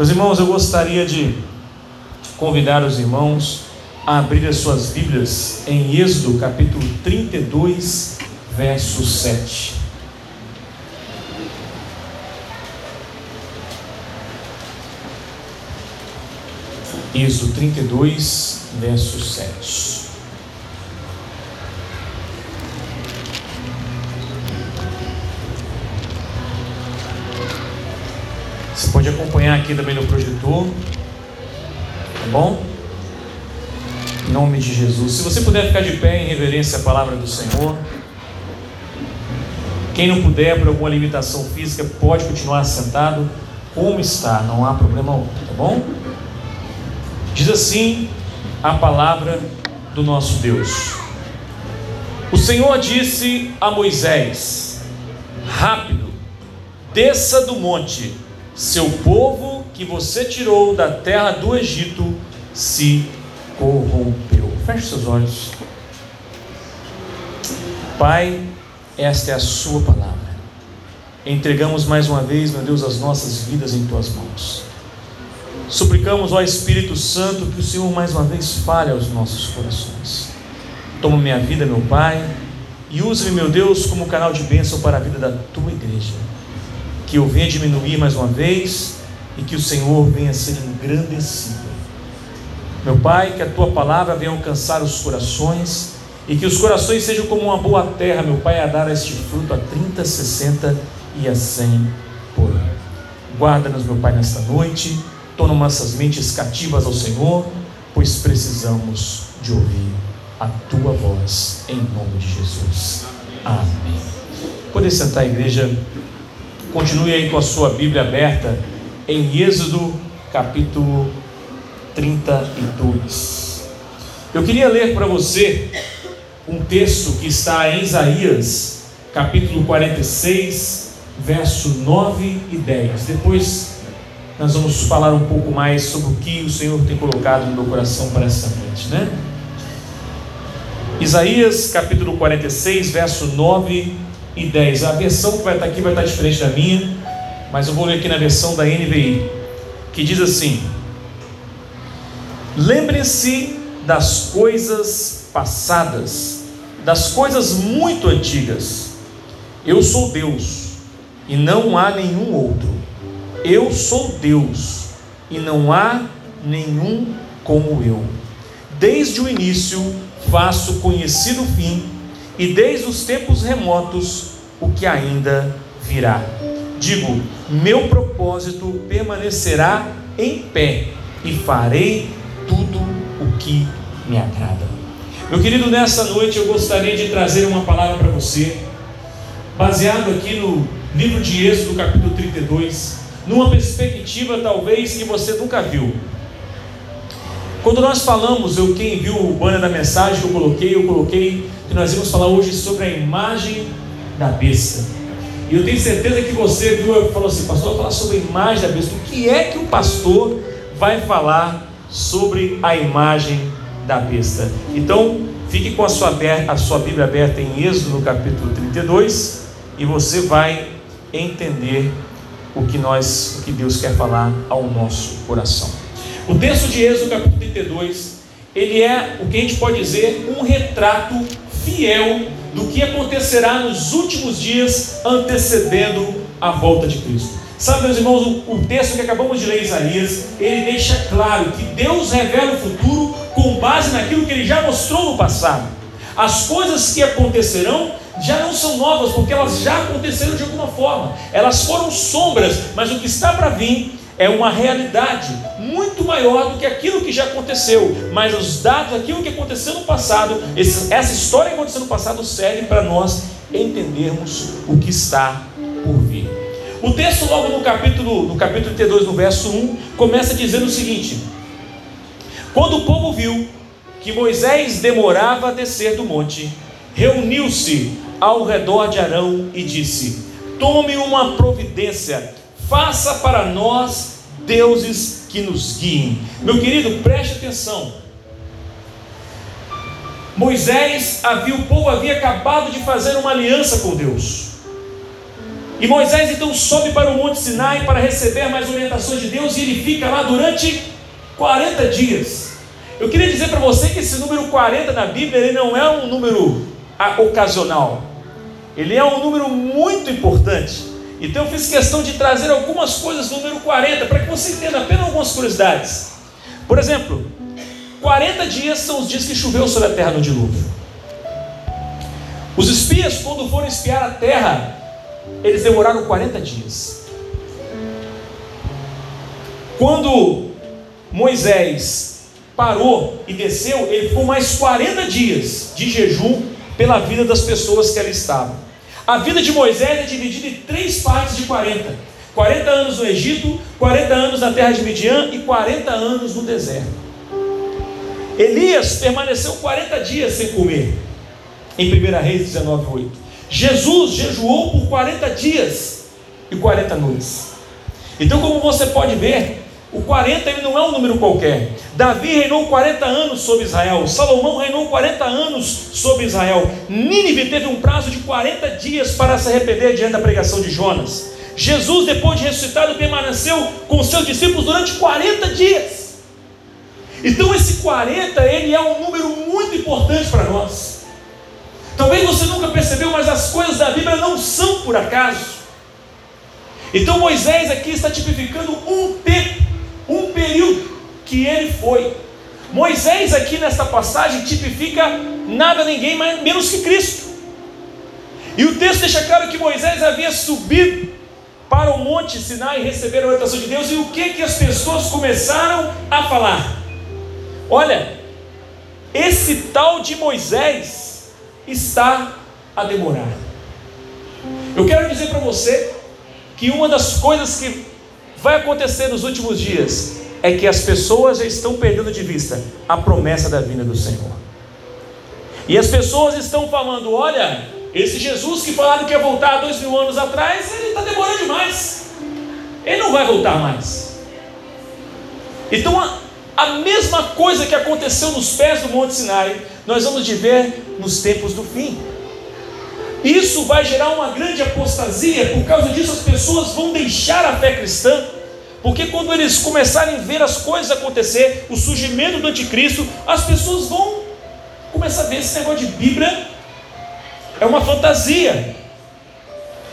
Meus irmãos, eu gostaria de convidar os irmãos a abrir as suas Bíblias em Êxodo capítulo 32, verso 7. Êxodo 32, verso 7. Pode acompanhar aqui também no projetor, tá bom? Em nome de Jesus. Se você puder ficar de pé em reverência à palavra do Senhor. Quem não puder, por alguma limitação física, pode continuar sentado como está, não há problema algum, tá bom? Diz assim a palavra do nosso Deus. O Senhor disse a Moisés: Rápido, desça do monte, seu povo que você tirou da terra do Egito se corrompeu. Feche seus olhos. Pai, esta é a Sua palavra. Entregamos mais uma vez, meu Deus, as nossas vidas em Tuas mãos. Suplicamos ao Espírito Santo que o Senhor mais uma vez fale aos nossos corações. Toma minha vida, meu Pai, e use-me, meu Deus, como canal de bênção para a vida da tua igreja. Que eu venha diminuir mais uma vez e que o Senhor venha ser engrandecido. Meu Pai, que a tua palavra venha alcançar os corações e que os corações sejam como uma boa terra, meu Pai, a dar este fruto a 30, 60 e a 100 por ano. Guarda-nos, meu Pai, nesta noite torna nossas mentes cativas ao Senhor, pois precisamos de ouvir a tua voz, em nome de Jesus. Amém. Poder sentar, igreja. Continue aí com a sua Bíblia aberta em Êxodo capítulo 32. Eu queria ler para você um texto que está em Isaías, capítulo 46, verso 9 e 10. Depois nós vamos falar um pouco mais sobre o que o Senhor tem colocado no meu coração para essa noite, né? Isaías capítulo 46, verso 9 e 10. A versão que vai estar aqui vai estar diferente da minha, mas eu vou ler aqui na versão da NVI, que diz assim: Lembre-se das coisas passadas, das coisas muito antigas. Eu sou Deus e não há nenhum outro. Eu sou Deus e não há nenhum como eu. Desde o início faço conhecido o fim, e desde os tempos remotos o que ainda virá. Digo: meu propósito permanecerá em pé, e farei tudo o que me agrada. Meu querido, nessa noite eu gostaria de trazer uma palavra para você, baseado aqui no livro de Êxodo, capítulo 32 numa perspectiva talvez que você nunca viu. Quando nós falamos, eu quem viu o banner da mensagem que eu coloquei, eu coloquei que nós vamos falar hoje sobre a imagem da besta. E eu tenho certeza que você viu e falou assim, pastor, falar sobre a imagem da besta. O que é que o pastor vai falar sobre a imagem da besta? Então, fique com a sua, a sua Bíblia aberta em Êxodo no capítulo 32 e você vai entender o que nós, o que Deus quer falar ao nosso coração. O texto de Êxodo, capítulo 32, ele é o que a gente pode dizer um retrato fiel do que acontecerá nos últimos dias antecedendo a volta de Cristo. Sabe, meus irmãos, o, texto que acabamos de ler, Isaías, ele deixa claro que Deus revela o futuro com base naquilo que ele já mostrou no passado. As coisas que acontecerão já não são novas, porque elas já aconteceram de alguma forma. Elas foram sombras, mas o que está para vir é uma realidade muito maior do que aquilo que já aconteceu. Mas os dados, aquilo que aconteceu no passado, essa história que aconteceu no passado serve para nós entendermos o que está por vir. O texto logo no capítulo, no capítulo 32, no verso 1, começa dizendo o seguinte: Quando o povo viu que Moisés demorava a descer do monte, reuniu-se ao redor de Arão e disse: Tome uma providência, faça para nós deuses que nos guiem. Meu querido, preste atenção. Moisés havia, o povo havia acabado de fazer uma aliança com Deus. E Moisés então sobe para o Monte Sinai para receber mais orientações de Deus e ele fica lá durante 40 dias. Eu queria dizer para você que esse número 40 na Bíblia ele não é um número ocasional. Ele é um número muito importante. Então eu fiz questão de trazer algumas coisas do número 40 para que você entenda apenas algumas curiosidades. Por exemplo, 40 dias são os dias que choveu sobre a terra no dilúvio. Os espias, quando foram espiar a terra, eles demoraram 40 dias. Quando Moisés parou e desceu, ele ficou mais 40 dias de jejum pela vida das pessoas que ali estavam. A vida de Moisés é dividida em três partes de 40: 40 anos no Egito, 40 anos na terra de Midian e 40 anos no deserto. Elias permaneceu 40 dias sem comer, em 1 Reis 19,8. Jesus jejuou por 40 dias e 40 noites. Então, como você pode ver, o 40 ele não é um número qualquer. Davi reinou 40 anos sobre Israel. Salomão reinou 40 anos sobre Israel. Nínive teve um prazo de 40 dias para se arrepender diante da pregação de Jonas. Jesus, depois de ressuscitado, permaneceu com seus discípulos durante 40 dias. Então esse 40, ele é um número muito importante para nós. Talvez você nunca percebeu, mas as coisas da Bíblia não são por acaso. Então Moisés aqui está tipificando um tempo um período que ele foi. Moisés, aqui nesta passagem, tipifica nada, ninguém mais, menos que Cristo. E o texto deixa claro que Moisés havia subido para o monte Sinai e receber a orientação de Deus. E o que, que as pessoas começaram a falar? Olha, esse tal de Moisés está a demorar. Eu quero dizer para você que uma das coisas que vai acontecer nos últimos dias é que as pessoas já estão perdendo de vista a promessa da vinda do Senhor. E as pessoas estão falando: olha, esse Jesus que falaram que ia voltar dois mil anos atrás, ele está demorando demais. Ele não vai voltar mais. Então, a, a mesma coisa que aconteceu nos pés do Monte Sinai, nós vamos ver nos tempos do fim. Isso vai gerar uma grande apostasia, por causa disso as pessoas vão deixar a fé cristã, porque quando eles começarem a ver as coisas acontecer, o surgimento do anticristo, as pessoas vão começar a ver esse negócio de Bíblia é uma fantasia.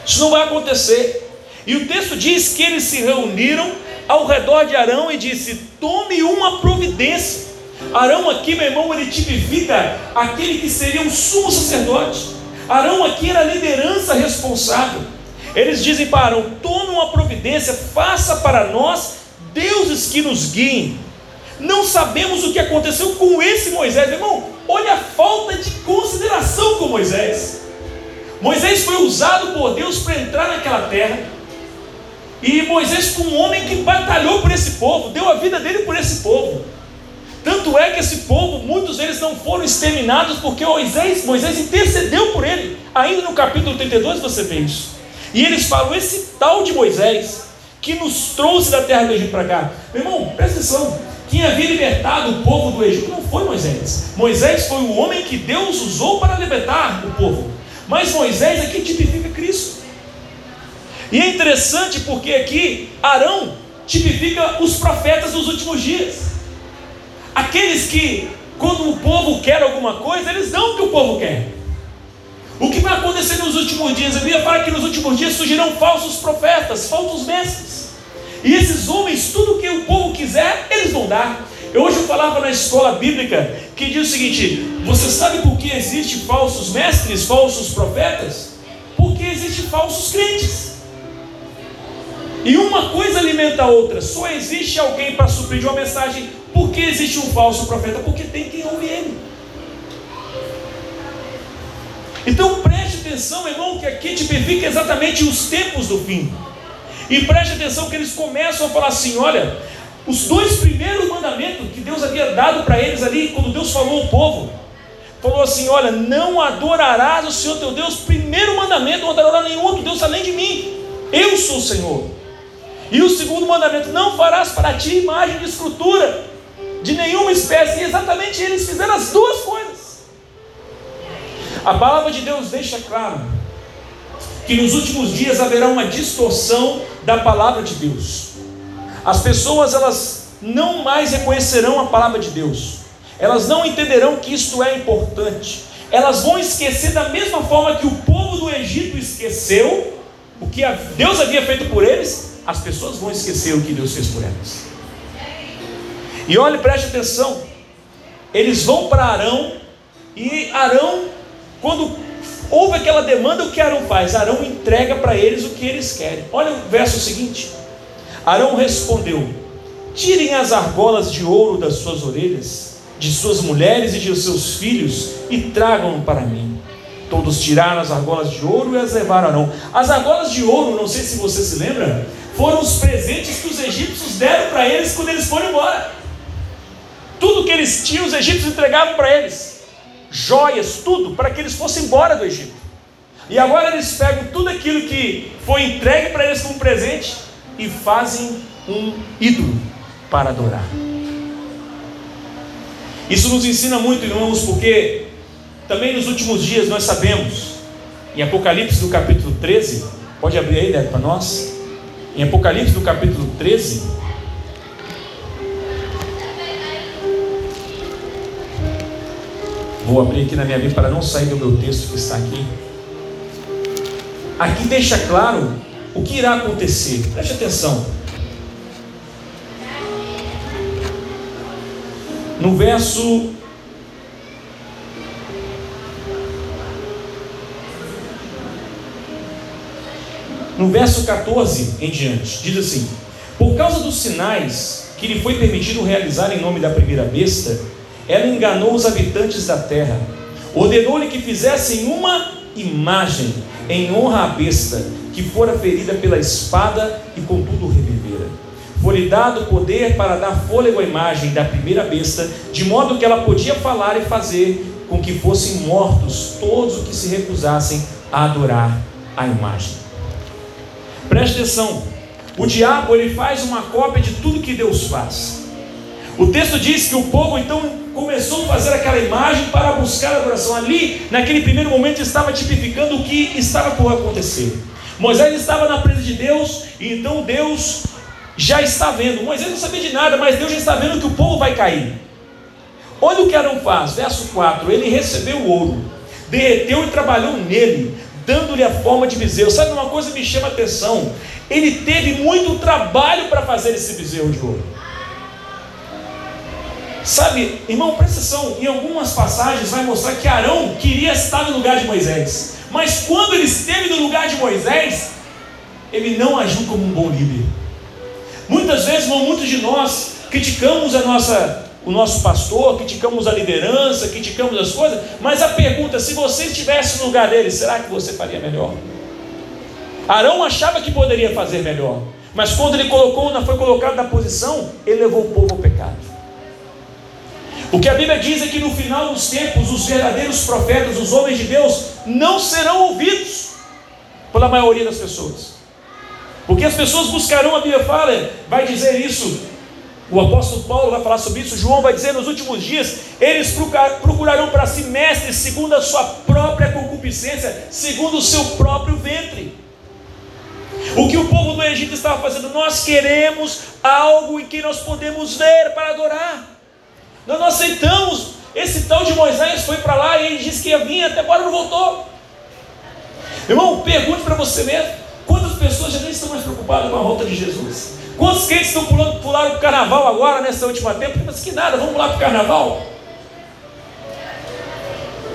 Isso não vai acontecer. E o texto diz que eles se reuniram ao redor de Arão e disse: Tome uma providência. Arão aqui, meu irmão, ele tipifica aquele que seria um sumo sacerdote. Arão aqui era a liderança responsável. Eles dizem para Arão: tome uma providência, faça para nós deuses que nos guiem. Não sabemos o que aconteceu com esse Moisés, irmão. Olha a falta de consideração com Moisés. Moisés foi usado por Deus para entrar naquela terra. E Moisés foi um homem que batalhou por esse povo, deu a vida dele por esse povo. Tanto é que esse povo, muitos deles não foram exterminados porque Moisés, Moisés intercedeu por ele. Ainda no capítulo 32 você vê isso. E eles falam: esse tal de Moisés que nos trouxe da terra do Egito para cá. Meu irmão, presta atenção. Quem havia libertado o povo do Egito não foi Moisés. Moisés foi o homem que Deus usou para libertar o povo. Mas Moisés aqui tipifica Cristo. E é interessante porque aqui Arão tipifica os profetas dos últimos dias. Aqueles que, quando o povo quer alguma coisa, eles dão o que o povo quer. O que vai acontecer nos últimos dias? A Bíblia fala que nos últimos dias surgirão falsos profetas, falsos mestres. E esses homens, tudo que o povo quiser, eles vão dar. Eu hoje falava na escola bíblica que diz o seguinte: você sabe por que existem falsos mestres, falsos profetas? Porque existem falsos crentes. E uma coisa alimenta a outra. Só existe alguém para suprir de uma mensagem. Por que existe um falso profeta? Porque tem quem ouve ele. Então preste atenção, irmão, que aqui tipifica exatamente os tempos do fim. E preste atenção que eles começam a falar assim: olha, os dois primeiros mandamentos que Deus havia dado para eles ali, quando Deus falou ao povo, falou assim: olha, não adorarás o Senhor teu Deus, primeiro mandamento, não adorarás nenhum outro Deus além de mim. Eu sou o Senhor. E o segundo mandamento: não farás para ti imagem de escultura de nenhuma espécie. E exatamente eles fizeram as duas coisas. A palavra de Deus deixa claro que nos últimos dias haverá uma distorção da palavra de Deus. As pessoas elas não mais reconhecerão a palavra de Deus. Elas não entenderão que isto é importante. Elas vão esquecer da mesma forma que o povo do Egito esqueceu o que Deus havia feito por eles, as pessoas vão esquecer o que Deus fez por elas. E olhe, preste atenção. Eles vão para Arão e Arão, quando houve aquela demanda, o que Arão faz? Arão entrega para eles o que eles querem. Olha o verso seguinte. Arão respondeu: Tirem as argolas de ouro das suas orelhas, de suas mulheres e de seus filhos, e tragam-no para mim. Todos tiraram as argolas de ouro e as levaram a Arão. As argolas de ouro, não sei se você se lembra, foram os presentes que os egípcios deram para eles quando eles foram embora. Tudo que eles tinham, os egípcios entregavam para eles. Joias, tudo, para que eles fossem embora do Egito. E agora eles pegam tudo aquilo que foi entregue para eles como presente e fazem um ídolo para adorar. Isso nos ensina muito, irmãos, porque também nos últimos dias nós sabemos, em Apocalipse do capítulo 13, pode abrir aí, Neto, para nós? Em Apocalipse do capítulo 13, Vou abrir aqui na minha Bíblia para não sair do meu texto que está aqui. Aqui deixa claro o que irá acontecer. Preste atenção. No verso no verso 14 em diante, diz assim: Por causa dos sinais que lhe foi permitido realizar em nome da primeira besta, ela enganou os habitantes da terra. Ordenou-lhe que fizessem uma imagem em honra à besta, que fora ferida pela espada e contudo revivera. Foi-lhe dado poder para dar fôlego à imagem da primeira besta, de modo que ela podia falar e fazer com que fossem mortos todos os que se recusassem a adorar a imagem. Preste atenção. O diabo ele faz uma cópia de tudo que Deus faz. O texto diz que o povo então começou a fazer aquela imagem para buscar a adoração. Ali, naquele primeiro momento, estava tipificando o que estava por acontecer. Moisés estava na presença de Deus, e então Deus já está vendo. Moisés não sabia de nada, mas Deus já está vendo que o povo vai cair. Olha o que Arão faz, verso 4: ele recebeu o ouro, derreteu e trabalhou nele, dando-lhe a forma de bezerro. Sabe uma coisa que me chama a atenção? Ele teve muito trabalho para fazer esse bezerro de ouro. Sabe, irmão, presta atenção, em algumas passagens vai mostrar que Arão queria estar no lugar de Moisés. Mas quando ele esteve no lugar de Moisés, ele não agiu como um bom líder. Muitas vezes, irmão, muitos de nós criticamos a nossa, o nosso pastor, criticamos a liderança, criticamos as coisas, mas a pergunta, se você estivesse no lugar dele, será que você faria melhor? Arão achava que poderia fazer melhor, mas quando ele colocou, foi colocado na posição, ele levou o povo ao pecado. O que a Bíblia diz é que no final dos tempos, os verdadeiros profetas, os homens de Deus, não serão ouvidos pela maioria das pessoas. Porque as pessoas buscarão, a Bíblia fala, vai dizer isso, o apóstolo Paulo vai falar sobre isso, João vai dizer nos últimos dias, eles procurarão para si mestres segundo a sua própria concupiscência, segundo o seu próprio ventre. O que o povo do Egito estava fazendo, nós queremos algo em que nós podemos ver para adorar. Nós não aceitamos. Esse tal de Moisés foi para lá e ele disse que ia vir, até agora não voltou. Irmão, pergunte para você mesmo: quantas pessoas já nem estão mais preocupadas com a volta de Jesus? Quantos crentes estão pulando, pularam o carnaval agora, nessa última tempo? Mas que nada, vamos lá para o carnaval.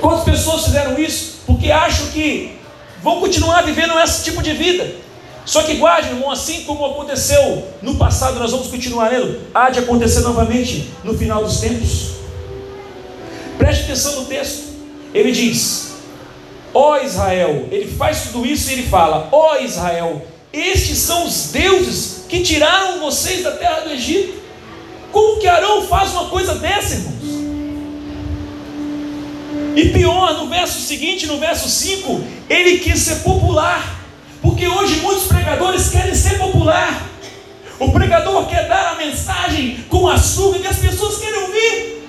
Quantas pessoas fizeram isso? Porque acham que vão continuar vivendo esse tipo de vida. Só que guarde, irmão, assim como aconteceu no passado, nós vamos continuar lendo, há de acontecer novamente no final dos tempos. Preste atenção no texto. Ele diz: Ó Israel, ele faz tudo isso e ele fala: Ó Israel, estes são os deuses que tiraram vocês da terra do Egito. Como que Arão faz uma coisa dessa, irmãos? E pior, no verso seguinte, no verso 5, ele quis ser popular. Porque hoje muitos pregadores querem ser popular. O pregador quer dar a mensagem com açúcar que as pessoas querem ouvir.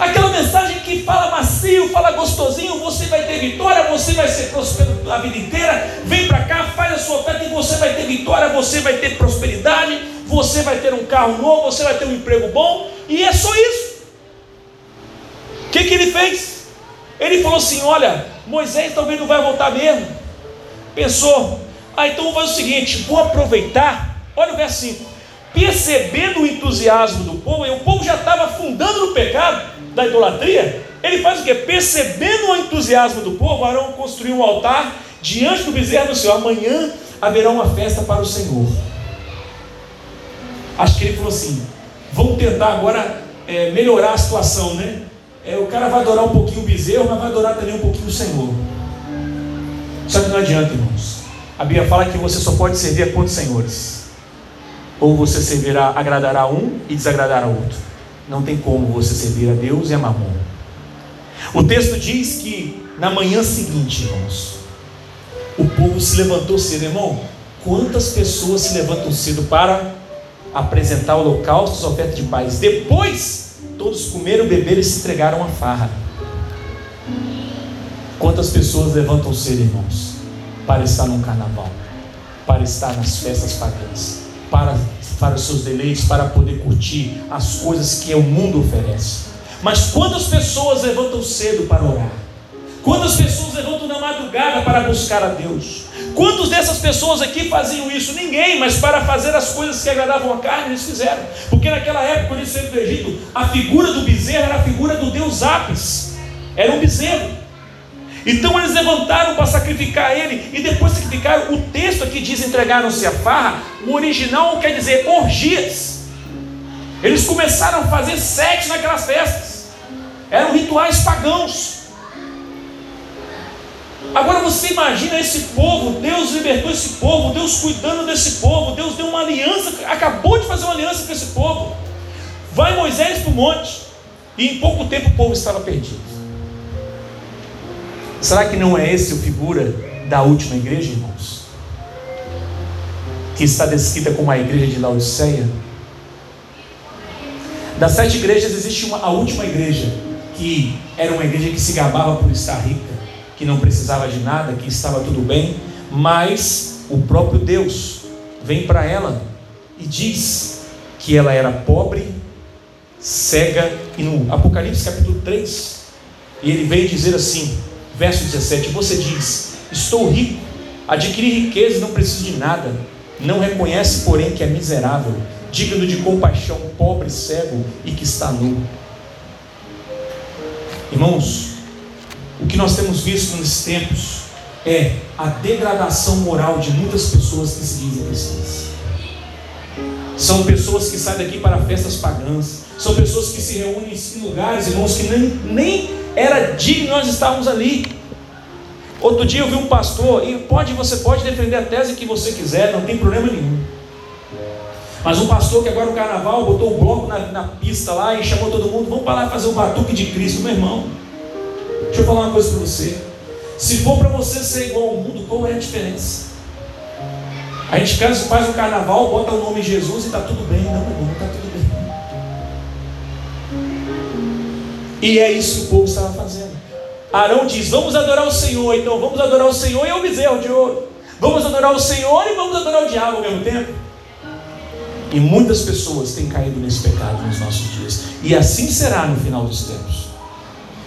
Aquela mensagem que fala macio, fala gostosinho, você vai ter vitória, você vai ser próspero a vida inteira. Vem para cá, faz a sua oferta e você vai ter vitória, você vai ter prosperidade, você vai ter um carro novo, você vai ter um emprego bom, e é só isso. O que, que ele fez? Ele falou assim: Olha, Moisés talvez não vai voltar mesmo. Pensou, ah, então vou fazer o seguinte: vou aproveitar. Olha o verso 5 percebendo o entusiasmo do povo, e o povo já estava afundando no pecado da idolatria, ele faz o que? Percebendo o entusiasmo do povo, Arão construiu um altar diante do bezerro do Senhor. Amanhã haverá uma festa para o Senhor. Acho que ele falou assim: vamos tentar agora é, melhorar a situação, né? É, o cara vai adorar um pouquinho o bezerro, mas vai adorar também um pouquinho o Senhor. Só que não adianta, irmãos. A Bíblia fala que você só pode servir a quantos senhores? Ou você servirá, agradará um e desagradará outro. Não tem como você servir a Deus e a Mamon. O texto diz que na manhã seguinte, irmãos, o povo se levantou cedo, irmão. Quantas pessoas se levantam cedo para apresentar holocaustos, oferta de paz? Depois, todos comeram, beberam e se entregaram à farra. Quantas pessoas levantam cedo, irmãos, para estar num carnaval, para estar nas festas pagãs? para, para os seus deleites, para poder curtir as coisas que o mundo oferece. Mas quantas pessoas levantam cedo para orar? Quantas pessoas levantam na madrugada para buscar a Deus? Quantas dessas pessoas aqui faziam isso? Ninguém, mas para fazer as coisas que agradavam a carne, eles fizeram. Porque naquela época, quando eles saíram do Egito, a figura do bezerro era a figura do Deus Apis. Era um bezerro. Então eles levantaram para sacrificar ele, e depois sacrificaram. O texto aqui diz: entregaram-se a farra. O original quer dizer orgias. Eles começaram a fazer sexo naquelas festas. Eram rituais pagãos. Agora você imagina esse povo, Deus libertou esse povo, Deus cuidando desse povo, Deus deu uma aliança, acabou de fazer uma aliança com esse povo. Vai Moisés para o monte, e em pouco tempo o povo estava perdido. Será que não é esse o figura da última igreja, irmãos? Que está descrita como a igreja de Laodiceia? Das sete igrejas existe uma, a última igreja, que era uma igreja que se gabava por estar rica, que não precisava de nada, que estava tudo bem, mas o próprio Deus vem para ela e diz que ela era pobre, cega, e no Apocalipse capítulo 3, e ele veio dizer assim: Verso 17: Você diz: Estou rico, adquiri riqueza e não preciso de nada. Não reconhece, porém, que é miserável, digno de compaixão, pobre, cego e que está nu. Irmãos, o que nós temos visto nesses tempos é a degradação moral de muitas pessoas que se dizem cristãs. São pessoas que saem daqui para festas pagãs, são pessoas que se reúnem em lugares, irmãos, que nem, nem era digno nós estarmos ali. Outro dia eu vi um pastor, e pode, você pode defender a tese que você quiser, não tem problema nenhum. Mas um pastor que agora no carnaval botou o bloco na, na pista lá e chamou todo mundo, vamos para lá fazer o batuque de Cristo, meu irmão. Deixa eu falar uma coisa para você. Se for para você ser igual ao mundo, qual é a diferença? A gente faz o carnaval, bota o nome Jesus e está tudo bem. Não, irmão, não está tudo E é isso que o povo estava fazendo. Arão diz: Vamos adorar o Senhor, então vamos adorar o Senhor e o bezerro de ouro. Vamos adorar o Senhor e vamos adorar o diabo ao mesmo tempo. E muitas pessoas têm caído nesse pecado nos nossos dias. E assim será no final dos tempos.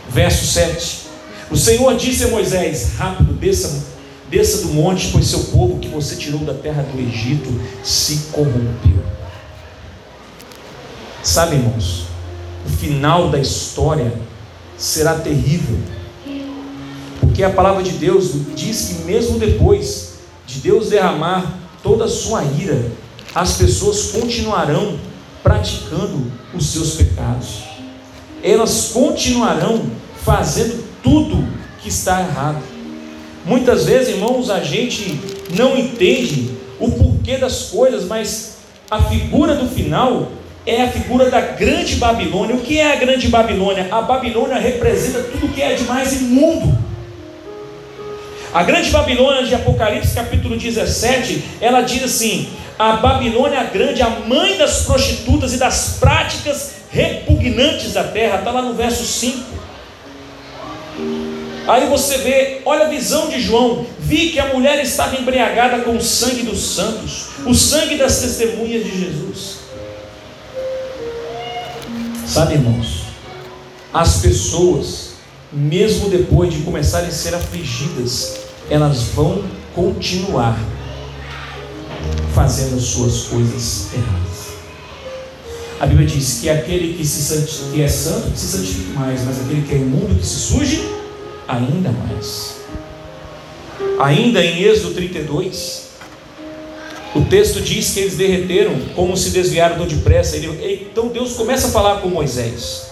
Verso 7. O Senhor disse a Moisés: Rápido, desça, desça do monte, pois seu povo que você tirou da terra do Egito se corrompeu. Sabe, irmãos, o final da história será terrível. Porque a palavra de Deus diz que mesmo depois de Deus derramar toda a sua ira, as pessoas continuarão praticando os seus pecados. Elas continuarão fazendo tudo que está errado. Muitas vezes, irmãos, a gente não entende o porquê das coisas, mas a figura do final é a figura da grande Babilônia. O que é a grande Babilônia? A Babilônia representa tudo que é de mais imundo. A grande Babilônia de Apocalipse capítulo 17, ela diz assim: a Babilônia grande, a mãe das prostitutas e das práticas repugnantes da terra, está lá no verso 5. Aí você vê, olha a visão de João. Vi que a mulher estava embriagada com o sangue dos santos, o sangue das testemunhas de Jesus. Sabe, irmãos, as pessoas, mesmo depois de começarem a ser afligidas, elas vão continuar fazendo as suas coisas erradas. A Bíblia diz que aquele que, se que é santo que se santifique mais, mas aquele que é imundo que se suje ainda mais. Ainda em Êxodo 32, o texto diz que eles derreteram como se desviaram tão depressa. Ele, então Deus começa a falar com Moisés.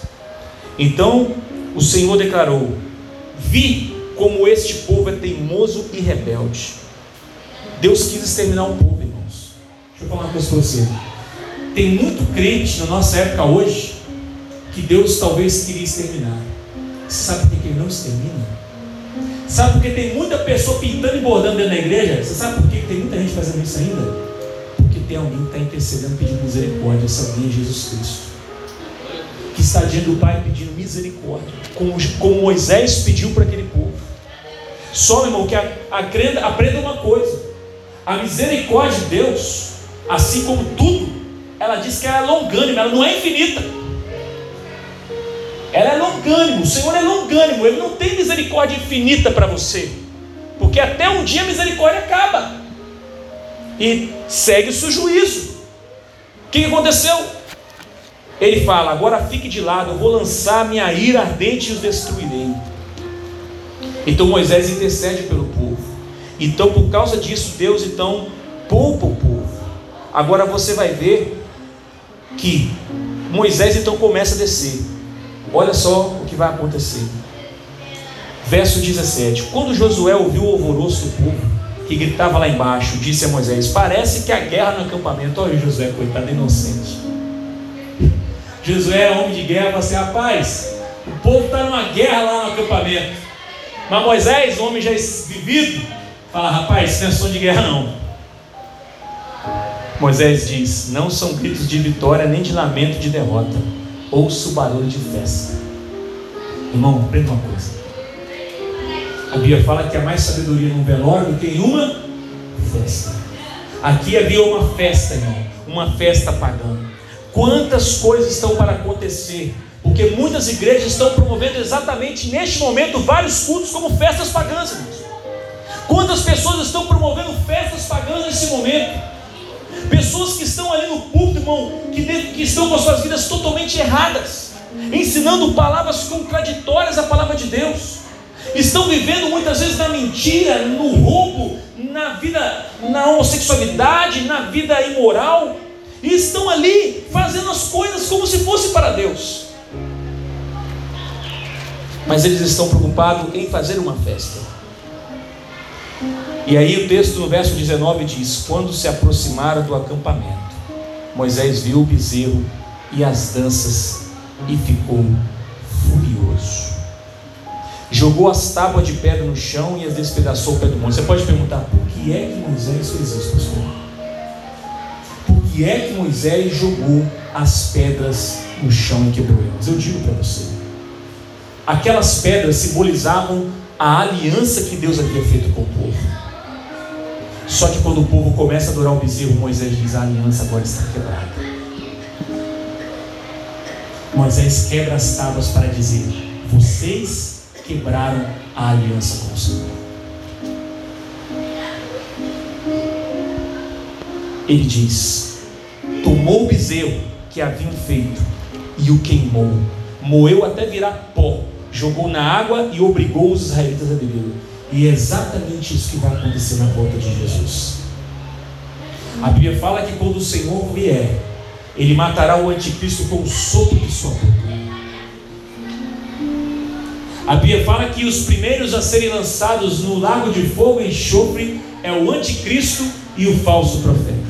Então o Senhor declarou: Vi como este povo é teimoso e rebelde. Deus quis exterminar o povo, irmãos. Deixa eu falar uma coisa para você. Tem muito crente na nossa época hoje que Deus talvez queria exterminar. Você sabe por que ele não extermina? Sabe por que tem muita pessoa pintando e bordando dentro da igreja? Você sabe por que tem muita gente fazendo isso ainda? Porque tem alguém que está intercedendo pedindo misericórdia. Esse alguém é Jesus Cristo. Que está diante do Pai pedindo misericórdia. Como, como Moisés pediu para aquele povo. Só, meu irmão, que a, a, aprenda uma coisa: a misericórdia de Deus, assim como tudo, ela diz que ela é longânima, ela não é infinita. Ela é longânimo, o Senhor é longânimo, Ele não tem misericórdia infinita para você, porque até um dia a misericórdia acaba e segue-se o juízo. O que aconteceu? Ele fala: agora fique de lado, eu vou lançar minha ira ardente e os destruirei. Então Moisés intercede pelo povo. Então, por causa disso, Deus então poupa o povo. Agora você vai ver que Moisés então começa a descer. Olha só o que vai acontecer. Verso 17: Quando Josué ouviu o alvoroço do povo, que gritava lá embaixo, disse a Moisés: Parece que a guerra no acampamento. Olha Josué, coitado inocente. Josué é homem de guerra, fala assim: Rapaz, o povo está numa guerra lá no acampamento. Mas Moisés, homem já vivido, fala: Rapaz, isso não é som de guerra, não. Moisés diz: Não são gritos de vitória nem de lamento de derrota. Ouço o barulho de festa. Irmão, aprenda uma coisa. A Bíblia fala que há mais sabedoria num velório do que em uma festa. Aqui havia uma festa, irmão. Uma festa pagã. Quantas coisas estão para acontecer? Porque muitas igrejas estão promovendo exatamente neste momento vários cultos como festas pagãs, irmãos. Quantas pessoas estão promovendo festas pagãs nesse momento? Pessoas que estão ali no púlpito, irmão, que, que estão com as suas vidas totalmente erradas, ensinando palavras contraditórias à palavra de Deus. Estão vivendo muitas vezes na mentira, no roubo, na vida, na homossexualidade, na vida imoral, e estão ali fazendo as coisas como se fosse para Deus. Mas eles estão preocupados em fazer uma festa. E aí o texto no verso 19 diz: Quando se aproximaram do acampamento, Moisés viu o bezerro e as danças e ficou furioso. Jogou as tábuas de pedra no chão e as despedaçou ao pé do monte. Você pode perguntar: por que é que Moisés fez isso, pastor? Por que é que Moisés jogou as pedras no chão e quebrou elas? Eu digo para você: aquelas pedras simbolizavam a aliança que Deus havia feito com o povo. Só que quando o povo começa a adorar o bezerro, Moisés diz: a aliança agora está quebrada. Moisés quebra as tábuas para dizer: vocês quebraram a aliança com o Senhor. Ele diz: tomou o bezerro que haviam feito e o queimou, moeu até virar pó, jogou na água e obrigou os israelitas a beber. E é exatamente isso que vai acontecer na volta de Jesus. A Bíblia fala que quando o Senhor vier, ele matará o anticristo com o sopro de sua boca. A Bíblia fala que os primeiros a serem lançados no lago de fogo e enxofre é o anticristo e o falso profeta.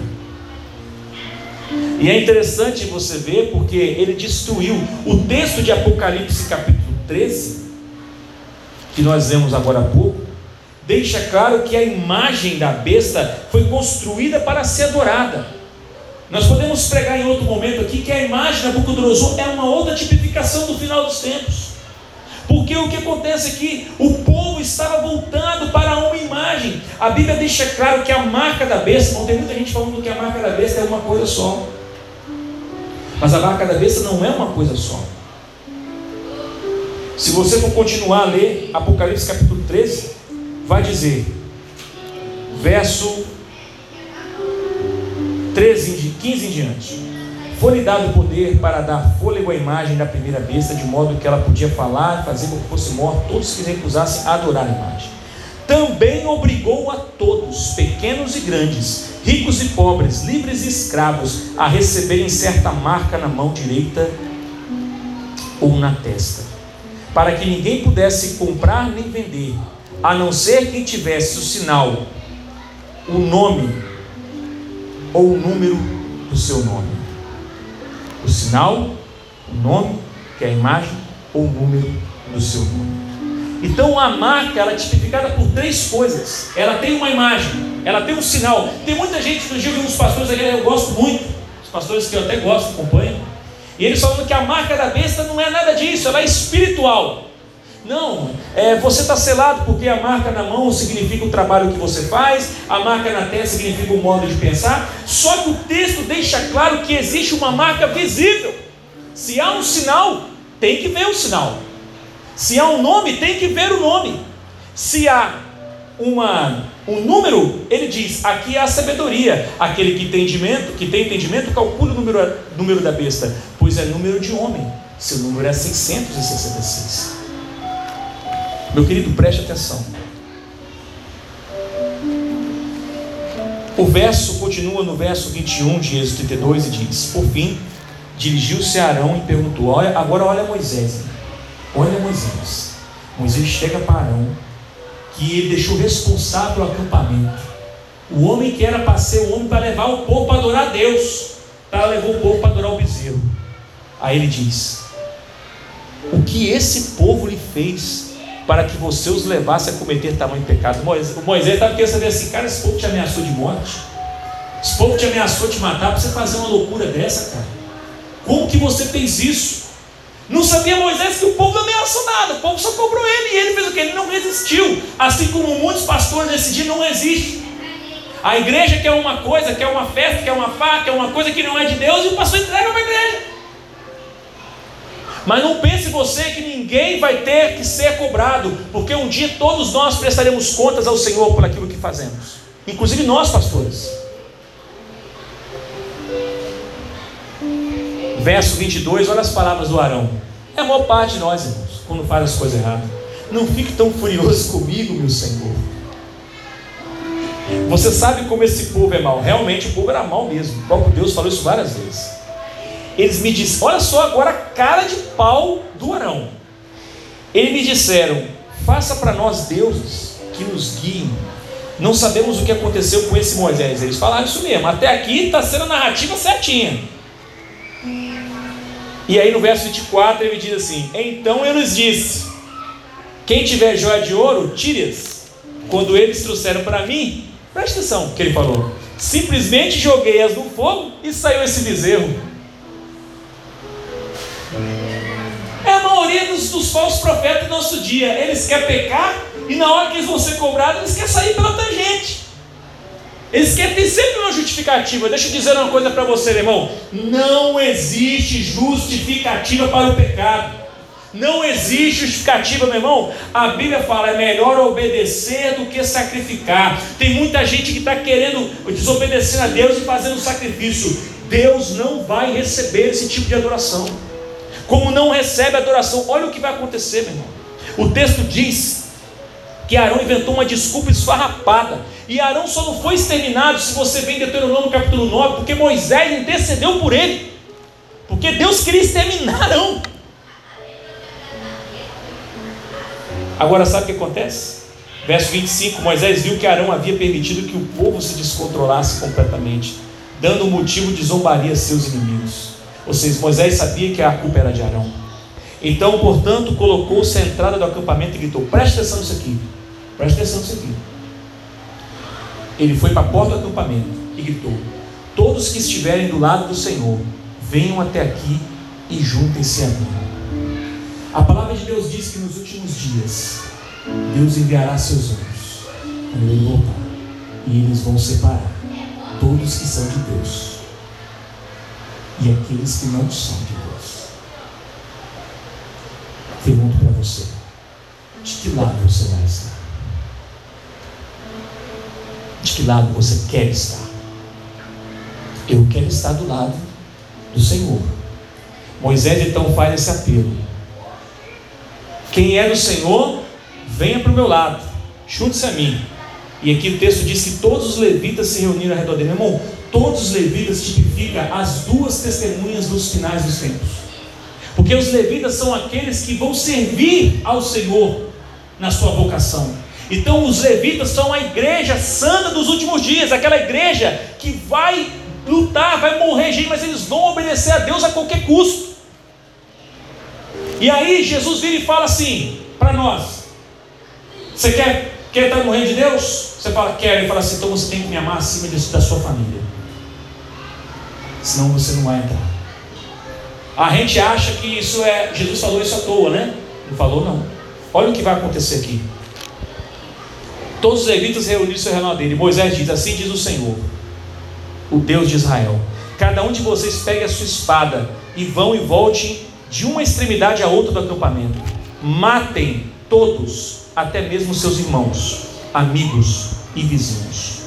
E é interessante você ver porque ele destruiu o texto de Apocalipse capítulo 13, que nós lemos agora há pouco, deixa claro que a imagem da besta foi construída para ser adorada. Nós podemos pregar em outro momento aqui que a imagem da Nabucodonosor é uma outra tipificação do final dos tempos. Por Porque o que acontece aqui, o povo estava voltando para uma imagem. A Bíblia deixa claro que a marca da besta, não tem muita gente falando que a marca da besta é uma coisa só. Mas a marca da besta não é uma coisa só. Se você for continuar a ler Apocalipse capítulo 13, vai dizer, verso 13, 15 em diante. Foi-lhe dado poder para dar fôlego à imagem da primeira besta, de modo que ela podia falar fazer com que fosse morto todos que recusassem adorar a imagem. Também obrigou a todos, pequenos e grandes, ricos e pobres, livres e escravos, a receberem certa marca na mão direita ou na testa para que ninguém pudesse comprar nem vender, a não ser quem tivesse o sinal, o nome ou o número do seu nome. O sinal, o nome, que é a imagem, ou o número do seu nome. Então a marca ela é tipificada por três coisas. Ela tem uma imagem, ela tem um sinal. Tem muita gente no dia uns pastores aqui, eu gosto muito, os pastores que eu até gosto, acompanham e eles falam que a marca da besta não é nada disso, ela é espiritual. Não, é, você está selado porque a marca na mão significa o trabalho que você faz, a marca na testa significa o modo de pensar. Só que o texto deixa claro que existe uma marca visível. Se há um sinal, tem que ver o sinal. Se há um nome, tem que ver o nome. Se há uma, um número, ele diz: aqui a sabedoria. Aquele que tem entendimento, que tem entendimento, calcula o número, número da besta, pois é número de homem. Seu número é 666. Meu querido, preste atenção. O verso continua no verso 21 de Êxodo 32 e diz: Por fim, dirigiu-se a Arão e perguntou: olha, Agora olha Moisés. Olha Moisés. Moisés chega para Arão que ele deixou responsável o acampamento. O homem que era para ser o homem para levar o povo para adorar a Deus, para levar o povo para adorar o bezerro. Aí ele diz: O que esse povo lhe fez para que você os levasse a cometer tamanho pecado? Moisés, o Moisés estava querendo saber assim, cara, esse povo te ameaçou de morte? Esse povo te ameaçou de matar para você fazer uma loucura dessa, cara? Como que você fez isso? Não sabia Moisés que o povo não ameaçou nada, o povo só cobrou ele e ele fez o que? Ele não resistiu. Assim como muitos pastores nesse dia não resistem. A igreja quer uma coisa, quer uma festa, quer uma faca, quer uma coisa que não é de Deus e o pastor entrega uma igreja. Mas não pense você que ninguém vai ter que ser cobrado, porque um dia todos nós prestaremos contas ao Senhor por aquilo que fazemos, inclusive nós, pastores. verso 22, olha as palavras do Arão. É a maior parte de nós, irmãos, quando faz as coisas erradas. Não fique tão furioso comigo, meu Senhor. Você sabe como esse povo é mau. Realmente o povo era mau mesmo. O próprio Deus falou isso várias vezes. Eles me disseram, olha só agora a cara de pau do Arão. Eles me disseram: faça para nós deuses que nos guiem. Não sabemos o que aconteceu com esse Moisés. Eles falaram isso mesmo. Até aqui está sendo a narrativa certinha. E aí no verso 24 ele diz assim: Então eu lhes disse: Quem tiver joia de ouro, tire-as. Quando eles trouxeram para mim, preste atenção que ele falou. Simplesmente joguei-as no fogo e saiu esse bezerro. Maioria dos, dos falsos profetas do nosso dia. Eles querem pecar e na hora que eles vão ser cobrados, eles querem sair pela tangente. Eles querem ter sempre uma justificativa. Deixa eu dizer uma coisa para você, irmão. Não existe justificativa para o pecado. Não existe justificativa, meu irmão. A Bíblia fala: é melhor obedecer do que sacrificar. Tem muita gente que está querendo desobedecer a Deus e fazendo sacrifício. Deus não vai receber esse tipo de adoração. Como não recebe adoração, olha o que vai acontecer, meu irmão. O texto diz que Arão inventou uma desculpa esfarrapada. E Arão só não foi exterminado, se você vem em Deuteronômio capítulo 9, porque Moisés intercedeu por ele. Porque Deus queria exterminar Arão. Agora sabe o que acontece? Verso 25: Moisés viu que Arão havia permitido que o povo se descontrolasse completamente, dando motivo de zombaria a seus inimigos. Ou seja, Moisés sabia que a culpa era de Arão. Então, portanto, colocou-se à entrada do acampamento e gritou: Preste atenção nisso aqui. Preste atenção nisso aqui. Ele foi para a porta do acampamento e gritou: Todos que estiverem do lado do Senhor, venham até aqui e juntem-se a mim. A palavra de Deus diz que nos últimos dias Deus enviará seus anjos quando ele voltar. E eles vão separar todos que são de Deus e aqueles que não são de Deus. Pergunto para você: de que lado você vai estar? De que lado você quer estar? Eu quero estar do lado do Senhor. Moisés então faz esse apelo. Quem é do Senhor, venha para o meu lado, chute-se a mim. E aqui o texto diz que todos os levitas se reuniram ao redor dele. Meu irmão, todos os levitas tipificam as duas testemunhas dos finais dos tempos. Porque os levitas são aqueles que vão servir ao Senhor na sua vocação. Então os levitas são a igreja santa dos últimos dias, aquela igreja que vai lutar, vai morrer gente, mas eles vão obedecer a Deus a qualquer custo. E aí Jesus vira e fala assim para nós: Você quer, quer estar no reino de Deus? Você fala, quero. Ele fala assim: então você tem que me amar acima da sua família. Senão você não vai entrar. A gente acha que isso é. Jesus falou isso à toa, né? Não falou, não. Olha o que vai acontecer aqui. Todos os levitas reuniram-se ao redor dele. Moisés diz: Assim diz o Senhor o Deus de Israel. Cada um de vocês pegue a sua espada e vão e volte de uma extremidade à outra do acampamento. Matem todos, até mesmo seus irmãos, amigos e vizinhos.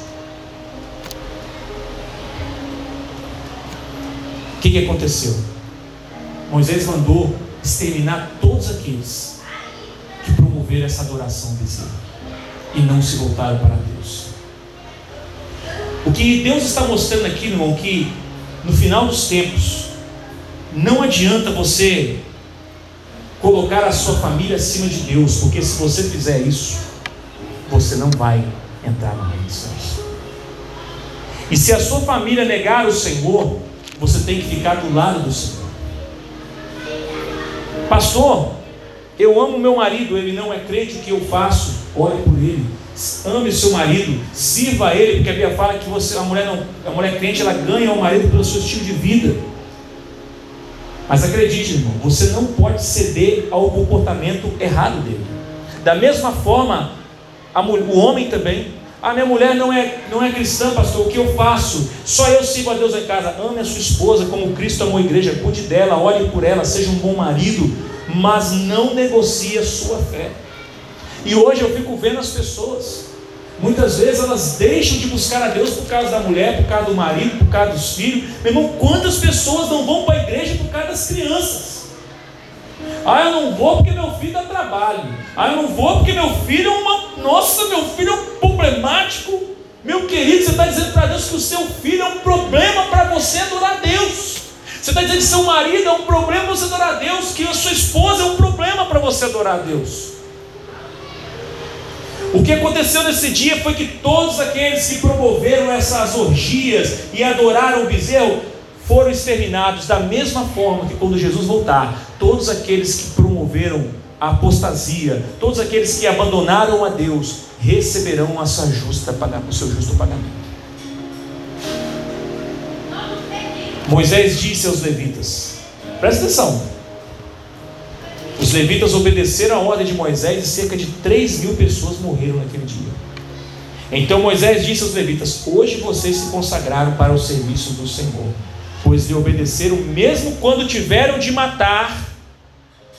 Que, que aconteceu? Moisés mandou exterminar todos aqueles que promoveram essa adoração bezerra e não se voltaram para Deus. O que Deus está mostrando aqui, irmão, que no final dos tempos, não adianta você colocar a sua família acima de Deus, porque se você fizer isso, você não vai entrar no reino. E se a sua família negar o Senhor, você tem que ficar do lado do Senhor. Pastor, eu amo meu marido, ele não é crente, o que eu faço? Ore por ele ame seu marido, sirva a ele, porque a Bíblia fala que você, a mulher não, a mulher crente, ela ganha o marido pelo seu estilo de vida. Mas acredite, irmão, você não pode ceder ao comportamento errado dele. Da mesma forma, a, o homem também. A minha mulher não é, não é cristã, pastor. O que eu faço? Só eu sirvo a Deus em casa. Ame a sua esposa como Cristo amou a igreja. Cuide dela, olhe por ela, seja um bom marido. Mas não negocie a sua fé. E hoje eu fico vendo as pessoas. Muitas vezes elas deixam de buscar a Deus por causa da mulher, por causa do marido, por causa dos filhos. Meu irmão, quantas pessoas não vão para a igreja por causa das crianças? Ah, eu não vou porque meu filho dá trabalho. Ah, eu não vou porque meu filho é uma. Nossa, meu filho é um problemático. Meu querido, você está dizendo para Deus que o seu filho é um problema para você adorar Deus. Você está dizendo que seu marido é um problema para você adorar Deus, que a sua esposa é um problema para você adorar Deus. O que aconteceu nesse dia foi que todos aqueles que promoveram essas orgias e adoraram o bezerro foram exterminados, da mesma forma que quando Jesus voltar, todos aqueles que promoveram a apostasia, todos aqueles que abandonaram a Deus, receberão a sua justa, o seu justo pagamento. Moisés disse aos levitas: presta atenção, os levitas obedeceram a ordem de Moisés e cerca de 3 mil pessoas morreram naquele dia. Então Moisés disse aos levitas: Hoje vocês se consagraram para o serviço do Senhor, pois lhe obedeceram mesmo quando tiveram de matar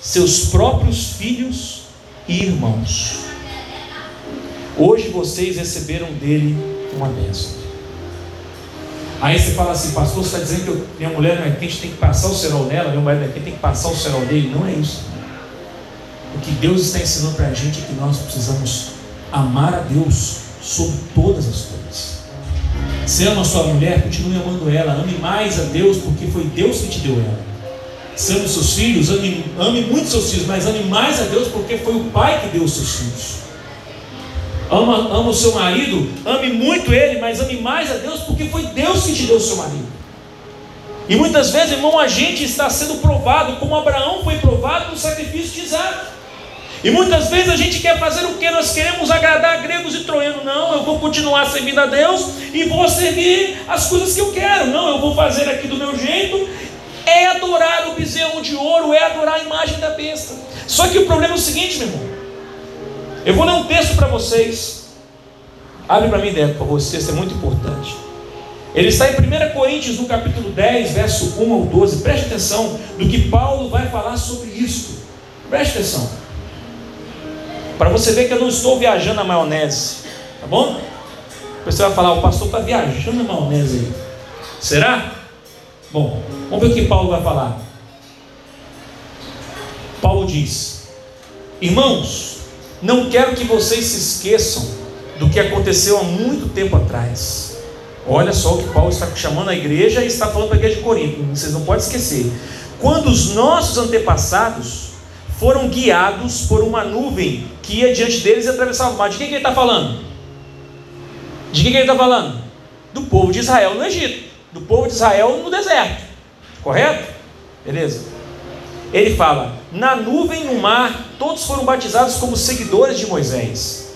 seus próprios filhos e irmãos. Hoje vocês receberam dele uma bênção. Aí você fala assim, pastor, você está dizendo que eu, minha mulher não é quente, tem que passar o cerol nela, meu marido é quente, tem que passar o cerol dele. Não é isso. O que Deus está ensinando para a gente é que nós precisamos amar a Deus sobre todas as coisas. Se ama a sua mulher, continue amando ela. Ame mais a Deus, porque foi Deus que te deu ela. Se ama os seus filhos, ame, ame muito seus filhos, mas ame mais a Deus, porque foi o Pai que deu os seus filhos. Ama, ama o seu marido, ame muito ele, mas ame mais a Deus, porque foi Deus que te deu o seu marido. E muitas vezes, irmão, a gente está sendo provado, como Abraão foi provado no sacrifício de Isaac. E muitas vezes a gente quer fazer o que? Nós queremos agradar gregos e troianos. Não, eu vou continuar servindo a Deus e vou servir as coisas que eu quero. Não, eu vou fazer aqui do meu jeito. É adorar o bezerro de ouro, é adorar a imagem da besta. Só que o problema é o seguinte, meu irmão. Eu vou ler um texto para vocês. Abre para mim favor. Esse texto é muito importante. Ele está em 1 Coríntios, no capítulo 10, verso 1 ao 12. Preste atenção do que Paulo vai falar sobre isso. Preste atenção. Para você ver que eu não estou viajando na maionese. Tá bom? Você vai falar, o pastor está viajando na maionese aí. Será? Bom, vamos ver o que Paulo vai falar. Paulo diz: Irmãos, não quero que vocês se esqueçam do que aconteceu há muito tempo atrás. Olha só o que Paulo está chamando a igreja e está falando para a igreja de Corinto. Vocês não podem esquecer. Quando os nossos antepassados foram guiados por uma nuvem que ia diante deles e atravessava o mar. De quem que ele está falando? De quem que ele está falando? Do povo de Israel no Egito. Do povo de Israel no deserto. Correto? Beleza? Ele fala: na nuvem no mar, todos foram batizados como seguidores de Moisés.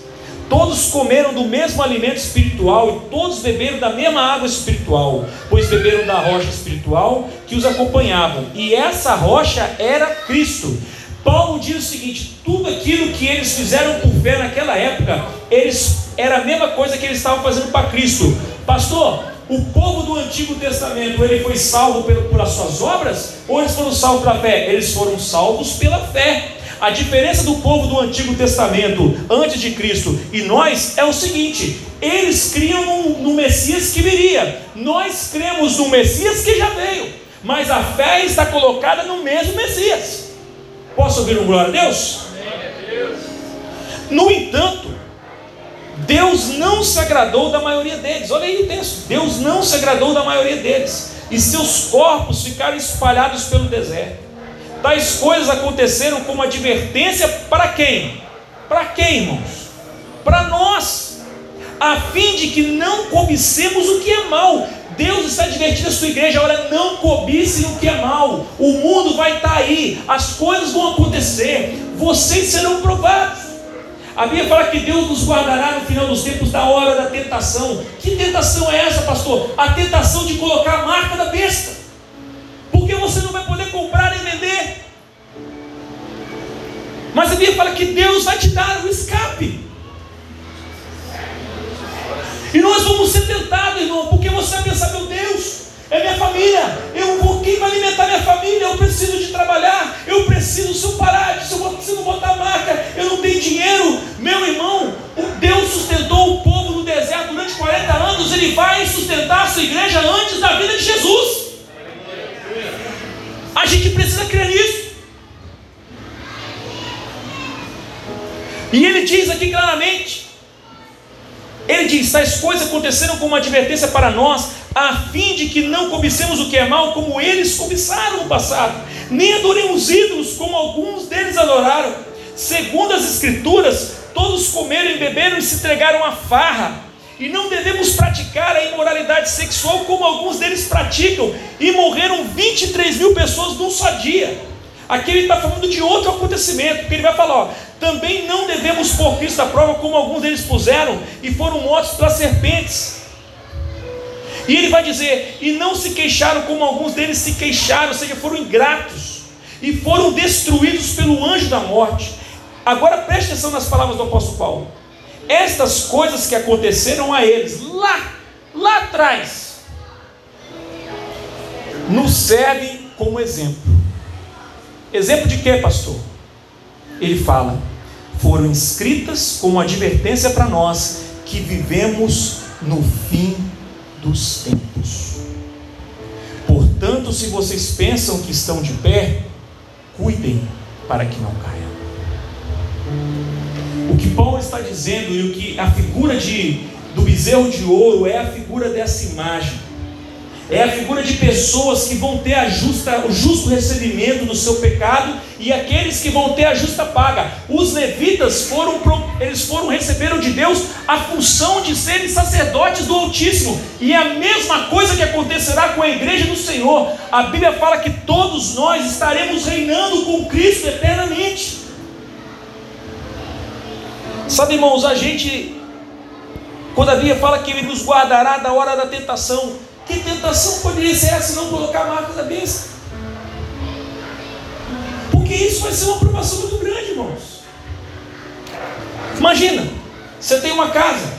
Todos comeram do mesmo alimento espiritual e todos beberam da mesma água espiritual, pois beberam da rocha espiritual que os acompanhava, e essa rocha era Cristo. Paulo diz o seguinte: tudo aquilo que eles fizeram por fé naquela época, eles era a mesma coisa que eles estavam fazendo para Cristo. Pastor, o povo do Antigo Testamento, ele foi salvo pelas suas obras ou eles foram salvos pela fé? Eles foram salvos pela fé. A diferença do povo do Antigo Testamento, antes de Cristo, e nós é o seguinte: eles criam no, no Messias que viria, nós cremos no Messias que já veio, mas a fé está colocada no mesmo Messias. Posso ouvir um glória a Deus? No entanto, Deus não se agradou da maioria deles. Olha aí o texto. Deus não se agradou da maioria deles. E seus corpos ficaram espalhados pelo deserto. Tais coisas aconteceram como advertência para quem? Para quem, irmãos? Para nós, a fim de que não cobicemos o que é mal. Deus está advertindo a sua igreja: olha, não cobicem o que é mal. O mundo vai estar aí, as coisas vão acontecer, vocês serão provados. A Bíblia fala que Deus nos guardará no final dos tempos da hora da tentação. Que tentação é essa, pastor? A tentação de colocar a marca da besta porque você não vai poder comprar e vender. Mas a Bíblia fala que Deus vai te dar o escape. E nós vamos ser tentados, irmão, porque você vai pensar, meu Deus, é minha família, eu, quem vai alimentar minha família? Eu preciso de trabalhar, eu preciso, se eu parar, se eu preciso botar marca, eu não tenho dinheiro. Meu irmão, Deus sustentou o povo no deserto durante 40 anos, Ele vai sustentar a sua igreja antes da vida de Jesus. A gente precisa crer nisso. E ele diz aqui claramente: ele diz: tais coisas aconteceram como uma advertência para nós, a fim de que não cobicemos o que é mal, como eles cobiçaram no passado, nem adoremos ídolos, como alguns deles adoraram. Segundo as Escrituras, todos comeram e beberam e se entregaram à farra e não devemos praticar a imoralidade sexual como alguns deles praticam, e morreram 23 mil pessoas num só dia. Aqui ele está falando de outro acontecimento, porque ele vai falar: ó, também não devemos pôr Cristo à prova como alguns deles puseram e foram mortos pelas serpentes. E ele vai dizer: e não se queixaram como alguns deles se queixaram, ou seja, foram ingratos e foram destruídos pelo anjo da morte. Agora preste atenção nas palavras do apóstolo Paulo estas coisas que aconteceram a eles lá, lá atrás, nos servem como exemplo. Exemplo de quê, pastor? Ele fala: foram escritas como advertência para nós que vivemos no fim dos tempos. Portanto, se vocês pensam que estão de pé, cuidem para que não caiam. O que Paulo está dizendo e o que a figura de, do bezerro de ouro é a figura dessa imagem. É a figura de pessoas que vão ter a justa, o justo recebimento do seu pecado e aqueles que vão ter a justa paga. Os levitas foram, eles foram receberam de Deus a função de serem sacerdotes do Altíssimo. E é a mesma coisa que acontecerá com a igreja do Senhor. A Bíblia fala que todos nós estaremos reinando com Cristo eternamente. Sabe, irmãos, a gente, quando a Bíblia fala que Ele nos guardará da hora da tentação, que tentação poderia ser essa não colocar a marca da besta? Porque isso vai ser uma aprovação muito grande, irmãos. Imagina, você tem uma casa,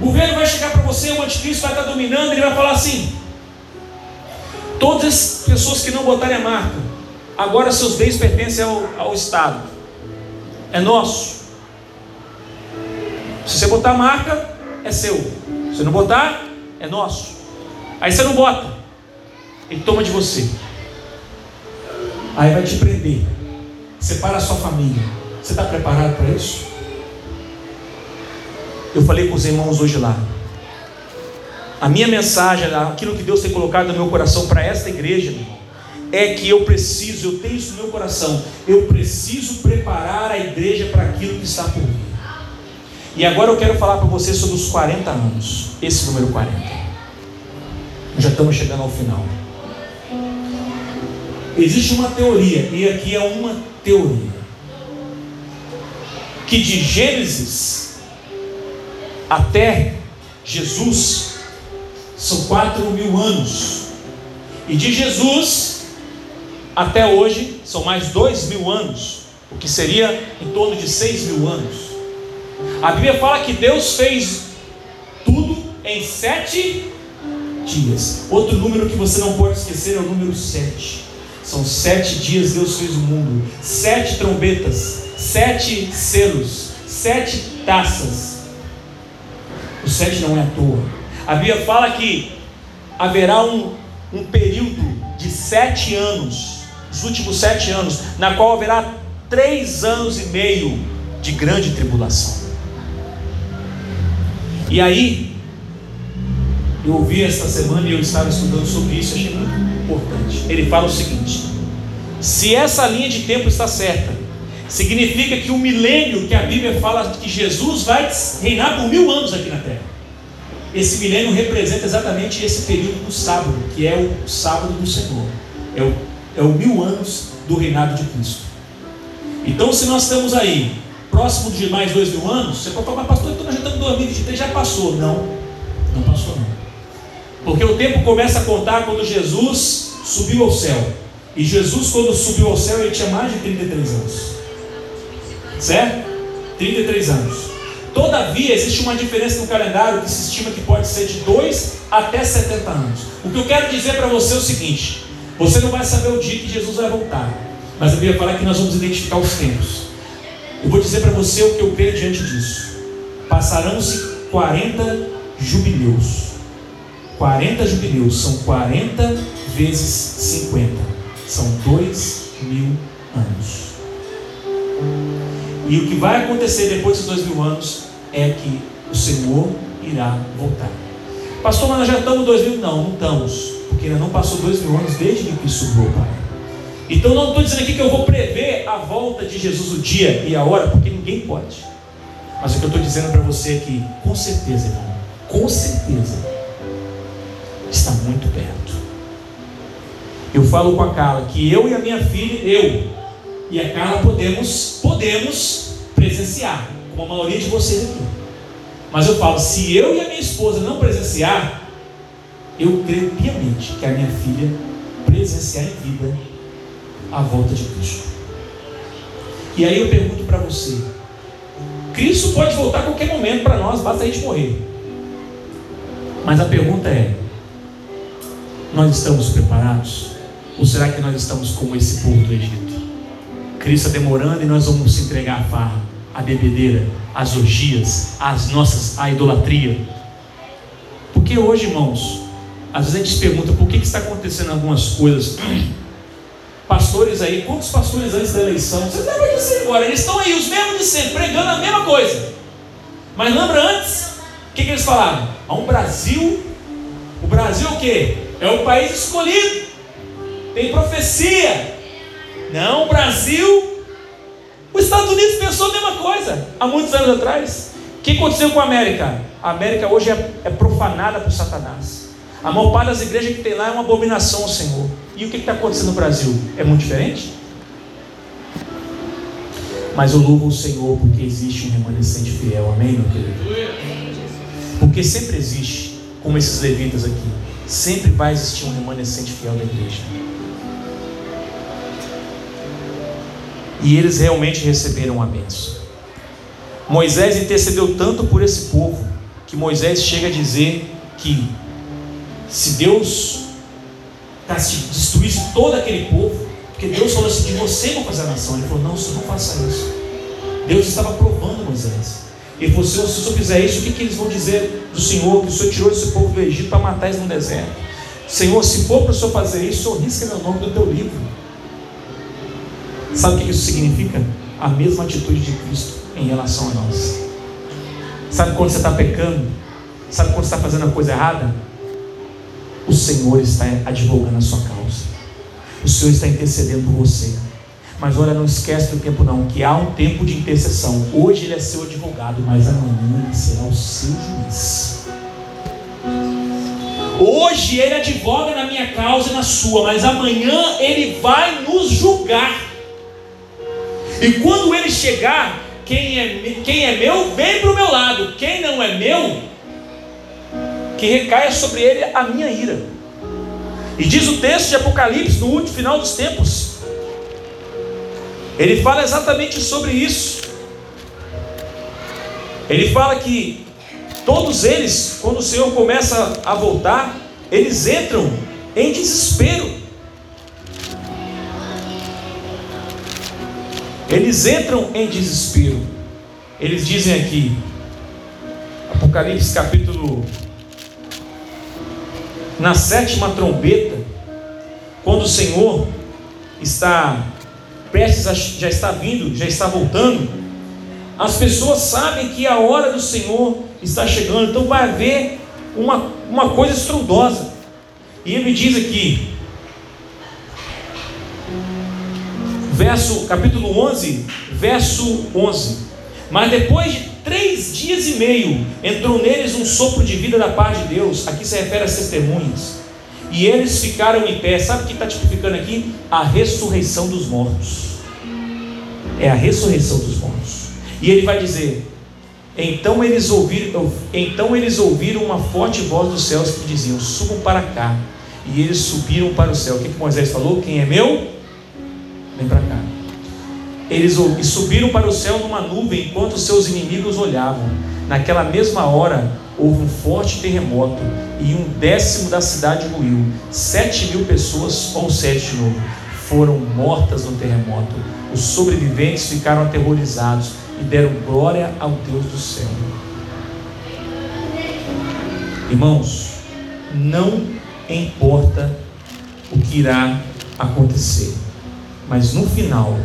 o governo vai chegar para você, o anticristo vai estar dominando, ele vai falar assim: todas as pessoas que não botarem a marca, agora seus bens pertencem ao, ao Estado, é nosso. Se você botar a marca, é seu. Se não botar, é nosso. Aí você não bota, ele toma de você. Aí vai te prender, separa a sua família. Você está preparado para isso? Eu falei com os irmãos hoje lá. A minha mensagem, aquilo que Deus tem colocado no meu coração para esta igreja, é que eu preciso, eu tenho isso no meu coração, eu preciso preparar a igreja para aquilo que está por vir. E agora eu quero falar para você sobre os 40 anos, esse número 40. Já estamos chegando ao final. Existe uma teoria, e aqui é uma teoria, que de Gênesis até Jesus são quatro mil anos, e de Jesus até hoje são mais dois mil anos, o que seria em torno de seis mil anos. A Bíblia fala que Deus fez tudo em sete dias. Outro número que você não pode esquecer é o número sete. São sete dias Deus fez o mundo, sete trombetas, sete selos, sete taças. O sete não é à toa. A Bíblia fala que haverá um, um período de sete anos, os últimos sete anos, na qual haverá três anos e meio de grande tribulação. E aí, eu ouvi esta semana e eu estava estudando sobre isso, achei muito importante. Ele fala o seguinte: se essa linha de tempo está certa, significa que o milênio que a Bíblia fala que Jesus vai reinar por mil anos aqui na terra. Esse milênio representa exatamente esse período do sábado, que é o sábado do Senhor. É o, é o mil anos do reinado de Cristo. Então, se nós estamos aí, próximo de mais dois mil anos, você pode falar, pastor, então nós já estamos em 2023, já passou. Não, não passou não. Porque o tempo começa a contar quando Jesus subiu ao céu. E Jesus, quando subiu ao céu, ele tinha mais de 33 anos. Certo? 33 anos. Todavia, existe uma diferença no calendário que se estima que pode ser de 2 até 70 anos. O que eu quero dizer para você é o seguinte: você não vai saber o dia que Jesus vai voltar, mas a Bíblia fala que nós vamos identificar os tempos. Eu vou dizer para você o que eu creio diante disso. Passarão-se 40 jubileus. 40 jubileus são 40 vezes 50. São 2 mil anos. E o que vai acontecer depois dos dois mil anos é que o Senhor irá voltar. Pastor, mas nós já estamos dois mil? Não, não estamos. Porque ainda não passou dois mil anos desde que Cristo subiu, Pai. Então não estou dizendo aqui que eu vou prever a volta de Jesus o dia e a hora, porque ninguém pode. Mas o que eu estou dizendo para você é que, com certeza, irmão, com certeza, está muito perto. Eu falo com a Carla que eu e a minha filha, eu e a Carla podemos, podemos presenciar, como a maioria de vocês aqui. Mas eu falo, se eu e a minha esposa não presenciar, eu creio piamente que a minha filha presenciar em vida a volta de Cristo. E aí eu pergunto para você: Cristo pode voltar a qualquer momento para nós, basta a gente morrer. Mas a pergunta é: nós estamos preparados? Ou será que nós estamos como esse povo do Egito? Cristo está demorando e nós vamos se entregar à farra, à bebedeira, às orgias, às nossas, à idolatria. Porque hoje, irmãos, às vezes a gente se pergunta por que, que está acontecendo algumas coisas pastores aí, quantos pastores antes da eleição? Vocês lembram disso agora? Eles estão aí, os mesmos de sempre, pregando a mesma coisa. Mas lembra antes? O que, que eles falavam? Há um Brasil. O Brasil é o quê? É o país escolhido. Tem profecia. Não, o Brasil. Os Estados Unidos pensou a mesma coisa há muitos anos atrás. O que aconteceu com a América? A América hoje é, é profanada por Satanás. A maior parte das igrejas que tem lá é uma abominação ao Senhor. E o que está acontecendo no Brasil? É muito diferente? Mas eu louvo o Senhor porque existe um remanescente fiel, amém, meu querido? Porque sempre existe, como esses levitas aqui, sempre vai existir um remanescente fiel da igreja. E eles realmente receberam a bênção. Moisés intercedeu tanto por esse povo que Moisés chega a dizer que se Deus destruísse todo aquele povo, porque Deus falou assim: de você vou fazer a nação. Ele falou: não, você não faça isso. Deus estava provando Moisés. Ele falou: se o senhor fizer isso, o que, que eles vão dizer do Senhor? Que o Senhor tirou esse povo do Egito para matar eles no deserto. Senhor, se for para o Senhor fazer isso, o Senhor risca meu nome do teu livro. Sabe o que isso significa? A mesma atitude de Cristo em relação a nós. Sabe quando você está pecando? Sabe quando você está fazendo a coisa errada? O Senhor está advogando a sua causa. O Senhor está intercedendo por você. Mas olha, não esquece do tempo não, que há um tempo de intercessão. Hoje ele é seu advogado, mas amanhã ele será o seu juiz. Hoje ele advoga na minha causa e na sua, mas amanhã ele vai nos julgar. E quando ele chegar, quem é, quem é meu, vem para o meu lado. Quem não é meu, que recaia sobre ele a minha ira. E diz o texto de Apocalipse, no último final dos tempos, ele fala exatamente sobre isso. Ele fala que todos eles, quando o Senhor começa a voltar, eles entram em desespero. Eles entram em desespero. Eles dizem aqui, Apocalipse capítulo na sétima trombeta, quando o Senhor está prestes a, já está vindo, já está voltando, as pessoas sabem que a hora do Senhor está chegando, então vai haver uma, uma coisa estrondosa. E ele diz aqui, verso capítulo 11, verso 11. Mas depois de três dias e meio entrou neles um sopro de vida da paz de Deus. Aqui se refere às testemunhas. E eles ficaram em pé. Sabe o que está tipificando aqui? A ressurreição dos mortos. É a ressurreição dos mortos. E ele vai dizer: então eles ouviram, então eles ouviram uma forte voz dos céus que diziam: Subam para cá. E eles subiram para o céu. O que, que Moisés falou? Quem é meu? Vem para cá. Eles subiram para o céu numa nuvem enquanto seus inimigos olhavam. Naquela mesma hora houve um forte terremoto e um décimo da cidade ruiu. Sete mil pessoas, ou sete de novo, foram mortas no terremoto. Os sobreviventes ficaram aterrorizados e deram glória ao Deus do céu. Irmãos, não importa o que irá acontecer, mas no final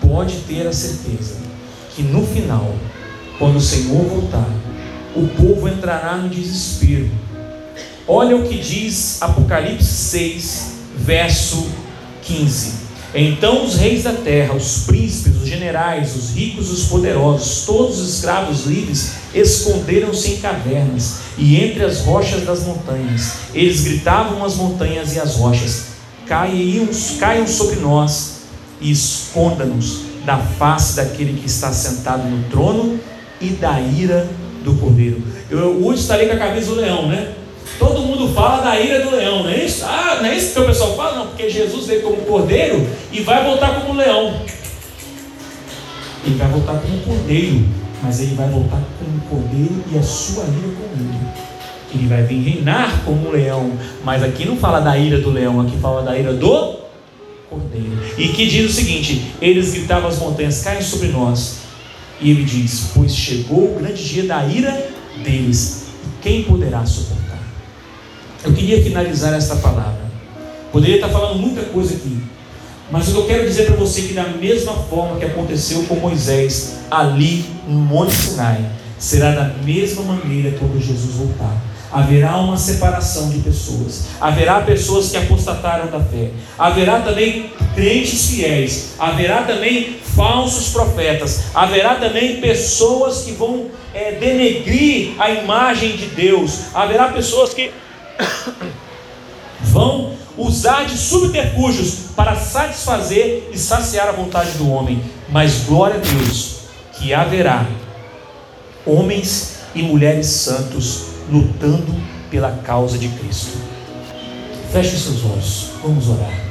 pode ter a certeza que no final, quando o Senhor voltar, o povo entrará no desespero. Olha o que diz Apocalipse 6, verso 15. Então os reis da terra, os príncipes, os generais, os ricos, os poderosos, todos os escravos livres, esconderam-se em cavernas e entre as rochas das montanhas. Eles gritavam às montanhas e às rochas: caiam, caiam sobre nós e esconda-nos da face daquele que está sentado no trono e da ira do cordeiro. Eu hoje estarei com a cabeça do leão, né? Todo mundo fala da ira do leão, não é isso? Ah, não é isso que o pessoal fala? Não, porque Jesus veio como cordeiro e vai voltar como leão. Ele vai voltar como cordeiro, mas ele vai voltar como cordeiro e a sua ira com ele. Ele vai vir reinar como um leão, mas aqui não fala da ira do leão, aqui fala da ira do cordeiro. E que diz o seguinte: eles gritavam as montanhas, caem sobre nós. E ele diz: Pois chegou o grande dia da ira deles, quem poderá suportar? Eu queria finalizar esta palavra. Poderia estar falando muita coisa aqui, mas eu quero dizer para você que, da mesma forma que aconteceu com Moisés ali no Monte Sinai, será da mesma maneira quando Jesus voltar haverá uma separação de pessoas, haverá pessoas que apostataram da fé, haverá também crentes fiéis, haverá também falsos profetas, haverá também pessoas que vão é, denegrir a imagem de Deus, haverá pessoas que vão usar de subterfúgios para satisfazer e saciar a vontade do homem, mas glória a Deus que haverá homens e mulheres santos lutando pela causa de Cristo. Feche seus olhos, vamos orar.